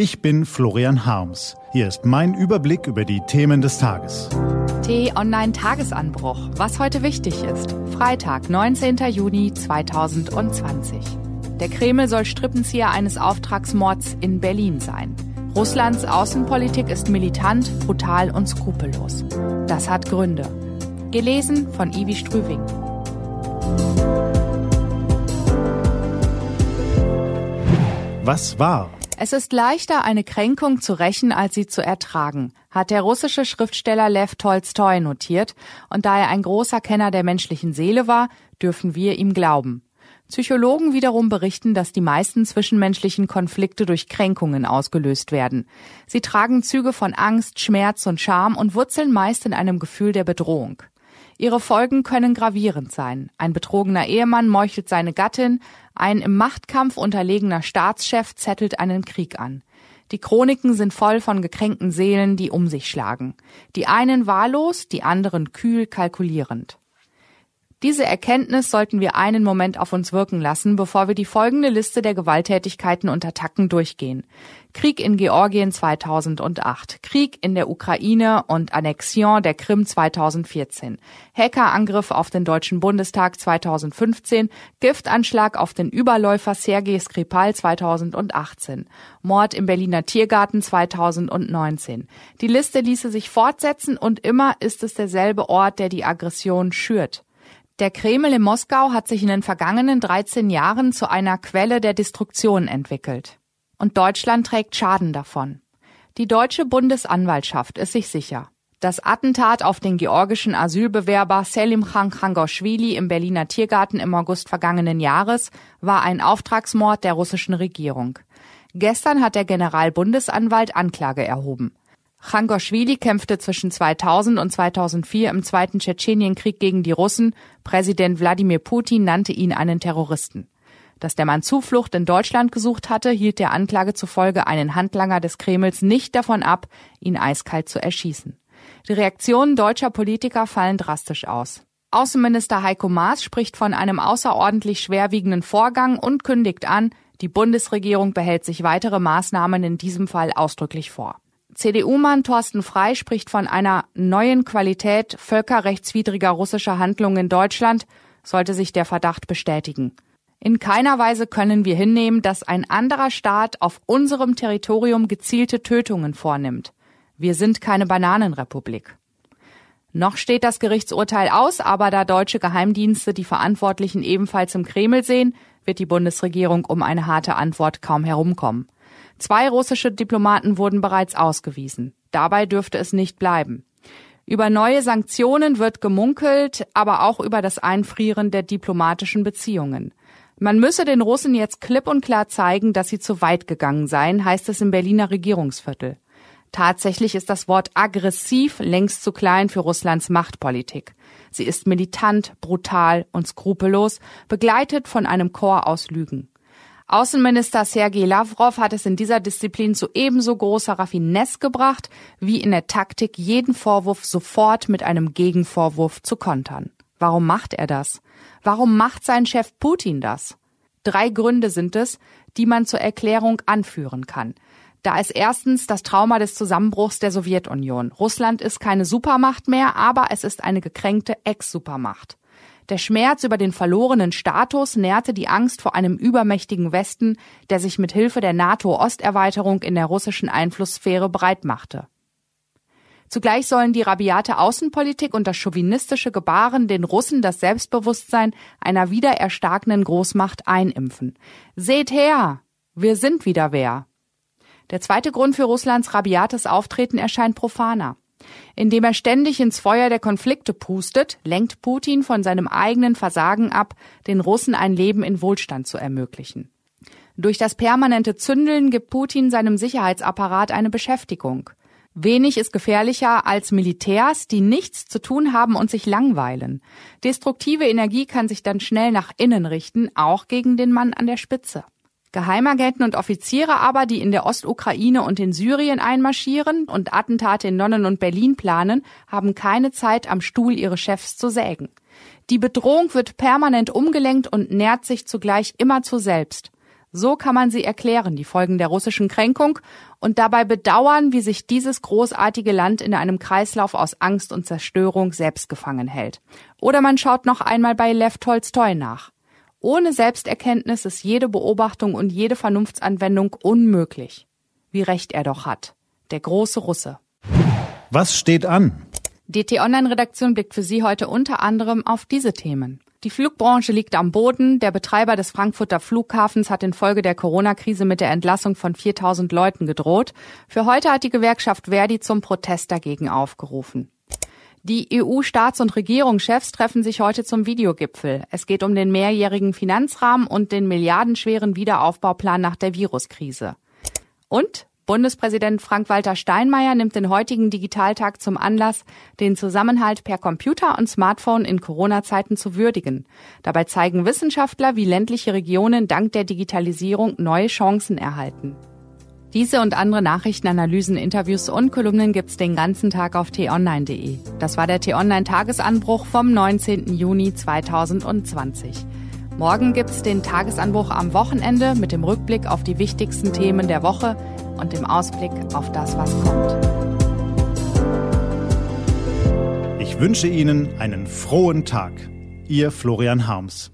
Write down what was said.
Ich bin Florian Harms. Hier ist mein Überblick über die Themen des Tages. T-Online Tagesanbruch. Was heute wichtig ist. Freitag, 19. Juni 2020. Der Kreml soll Strippenzieher eines Auftragsmords in Berlin sein. Russlands Außenpolitik ist militant, brutal und skrupellos. Das hat Gründe. Gelesen von Ivi Strüving. Was war? Es ist leichter, eine Kränkung zu rächen, als sie zu ertragen, hat der russische Schriftsteller Lev Tolstoi notiert, und da er ein großer Kenner der menschlichen Seele war, dürfen wir ihm glauben. Psychologen wiederum berichten, dass die meisten zwischenmenschlichen Konflikte durch Kränkungen ausgelöst werden. Sie tragen Züge von Angst, Schmerz und Scham und wurzeln meist in einem Gefühl der Bedrohung. Ihre Folgen können gravierend sein. Ein betrogener Ehemann meuchelt seine Gattin, ein im Machtkampf unterlegener Staatschef zettelt einen Krieg an. Die Chroniken sind voll von gekränkten Seelen, die um sich schlagen. Die einen wahllos, die anderen kühl kalkulierend. Diese Erkenntnis sollten wir einen Moment auf uns wirken lassen, bevor wir die folgende Liste der Gewalttätigkeiten und Attacken durchgehen. Krieg in Georgien 2008, Krieg in der Ukraine und Annexion der Krim 2014, Hackerangriff auf den Deutschen Bundestag 2015, Giftanschlag auf den Überläufer Sergei Skripal 2018, Mord im Berliner Tiergarten 2019. Die Liste ließe sich fortsetzen und immer ist es derselbe Ort, der die Aggression schürt. Der Kreml in Moskau hat sich in den vergangenen 13 Jahren zu einer Quelle der Destruktion entwickelt. Und Deutschland trägt Schaden davon. Die deutsche Bundesanwaltschaft ist sich sicher. Das Attentat auf den georgischen Asylbewerber Selim Khan Khangoshvili im Berliner Tiergarten im August vergangenen Jahres war ein Auftragsmord der russischen Regierung. Gestern hat der Generalbundesanwalt Anklage erhoben. Changoschwili kämpfte zwischen 2000 und 2004 im Zweiten Tschetschenienkrieg gegen die Russen. Präsident Wladimir Putin nannte ihn einen Terroristen. Dass der Mann Zuflucht in Deutschland gesucht hatte, hielt der Anklage zufolge einen Handlanger des Kremls nicht davon ab, ihn eiskalt zu erschießen. Die Reaktionen deutscher Politiker fallen drastisch aus. Außenminister Heiko Maas spricht von einem außerordentlich schwerwiegenden Vorgang und kündigt an, die Bundesregierung behält sich weitere Maßnahmen in diesem Fall ausdrücklich vor. CDU-Mann Thorsten Frei spricht von einer neuen Qualität völkerrechtswidriger russischer Handlungen in Deutschland, sollte sich der Verdacht bestätigen. In keiner Weise können wir hinnehmen, dass ein anderer Staat auf unserem Territorium gezielte Tötungen vornimmt. Wir sind keine Bananenrepublik. Noch steht das Gerichtsurteil aus, aber da deutsche Geheimdienste die Verantwortlichen ebenfalls im Kreml sehen, wird die Bundesregierung um eine harte Antwort kaum herumkommen. Zwei russische Diplomaten wurden bereits ausgewiesen. Dabei dürfte es nicht bleiben. Über neue Sanktionen wird gemunkelt, aber auch über das Einfrieren der diplomatischen Beziehungen. Man müsse den Russen jetzt klipp und klar zeigen, dass sie zu weit gegangen seien, heißt es im Berliner Regierungsviertel. Tatsächlich ist das Wort aggressiv längst zu klein für Russlands Machtpolitik. Sie ist militant, brutal und skrupellos, begleitet von einem Chor aus Lügen. Außenminister Sergei Lavrov hat es in dieser Disziplin zu ebenso großer Raffinesse gebracht, wie in der Taktik, jeden Vorwurf sofort mit einem Gegenvorwurf zu kontern. Warum macht er das? Warum macht sein Chef Putin das? Drei Gründe sind es, die man zur Erklärung anführen kann. Da ist erstens das Trauma des Zusammenbruchs der Sowjetunion. Russland ist keine Supermacht mehr, aber es ist eine gekränkte Ex-Supermacht. Der Schmerz über den verlorenen Status nährte die Angst vor einem übermächtigen Westen, der sich mit Hilfe der NATO-Osterweiterung in der russischen Einflusssphäre breitmachte. Zugleich sollen die rabiate Außenpolitik und das chauvinistische Gebaren den Russen das Selbstbewusstsein einer wieder erstarkenden Großmacht einimpfen. Seht her! Wir sind wieder wer. Der zweite Grund für Russlands rabiates Auftreten erscheint profaner. Indem er ständig ins Feuer der Konflikte pustet, lenkt Putin von seinem eigenen Versagen ab, den Russen ein Leben in Wohlstand zu ermöglichen. Durch das permanente Zündeln gibt Putin seinem Sicherheitsapparat eine Beschäftigung. Wenig ist gefährlicher als Militärs, die nichts zu tun haben und sich langweilen. Destruktive Energie kann sich dann schnell nach innen richten, auch gegen den Mann an der Spitze. Geheimagenten und Offiziere aber, die in der Ostukraine und in Syrien einmarschieren und Attentate in Nonnen und Berlin planen, haben keine Zeit, am Stuhl ihre Chefs zu sägen. Die Bedrohung wird permanent umgelenkt und nährt sich zugleich immer zu selbst. So kann man sie erklären, die Folgen der russischen Kränkung, und dabei bedauern, wie sich dieses großartige Land in einem Kreislauf aus Angst und Zerstörung selbst gefangen hält. Oder man schaut noch einmal bei Lev Tolstoi nach. Ohne Selbsterkenntnis ist jede Beobachtung und jede Vernunftsanwendung unmöglich. Wie recht er doch hat. Der große Russe. Was steht an? Die T-Online-Redaktion blickt für Sie heute unter anderem auf diese Themen. Die Flugbranche liegt am Boden. Der Betreiber des Frankfurter Flughafens hat infolge der Corona-Krise mit der Entlassung von 4000 Leuten gedroht. Für heute hat die Gewerkschaft Verdi zum Protest dagegen aufgerufen. Die EU-Staats- und Regierungschefs treffen sich heute zum Videogipfel. Es geht um den mehrjährigen Finanzrahmen und den milliardenschweren Wiederaufbauplan nach der Viruskrise. Und Bundespräsident Frank-Walter Steinmeier nimmt den heutigen Digitaltag zum Anlass, den Zusammenhalt per Computer und Smartphone in Corona-Zeiten zu würdigen. Dabei zeigen Wissenschaftler, wie ländliche Regionen dank der Digitalisierung neue Chancen erhalten. Diese und andere Nachrichten, Analysen, Interviews und Kolumnen gibt's den ganzen Tag auf t-online.de. Das war der T-Online-Tagesanbruch vom 19. Juni 2020. Morgen gibt's den Tagesanbruch am Wochenende mit dem Rückblick auf die wichtigsten Themen der Woche und dem Ausblick auf das, was kommt. Ich wünsche Ihnen einen frohen Tag. Ihr Florian Harms.